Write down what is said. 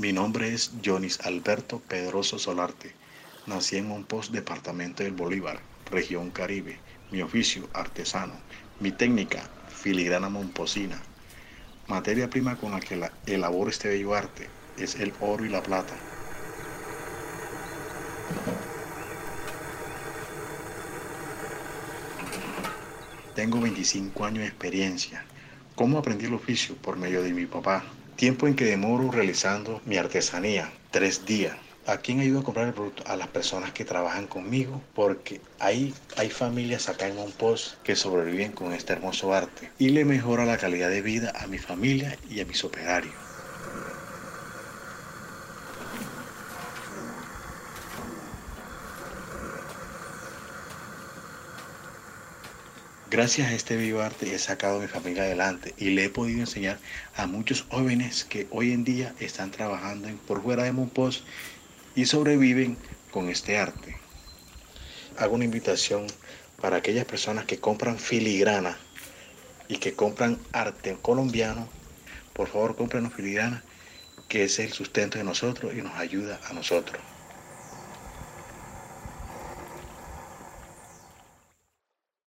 Mi nombre es Jonis Alberto Pedroso Solarte. Nací en Monpós, departamento del Bolívar, región Caribe. Mi oficio, artesano. Mi técnica, filigrana momposina. Materia prima con la que elaboro este bello arte es el oro y la plata. Tengo 25 años de experiencia. ¿Cómo aprendí el oficio? Por medio de mi papá. Tiempo en que demoro realizando mi artesanía, tres días. ¿A quién ayudo a comprar el producto? A las personas que trabajan conmigo, porque ahí hay familias acá en Monpós que sobreviven con este hermoso arte y le mejora la calidad de vida a mi familia y a mis operarios. Gracias a este vivo arte he sacado a mi familia adelante y le he podido enseñar a muchos jóvenes que hoy en día están trabajando por fuera de Monpós y sobreviven con este arte. Hago una invitación para aquellas personas que compran filigrana y que compran arte colombiano. Por favor, compren filigrana, que es el sustento de nosotros y nos ayuda a nosotros.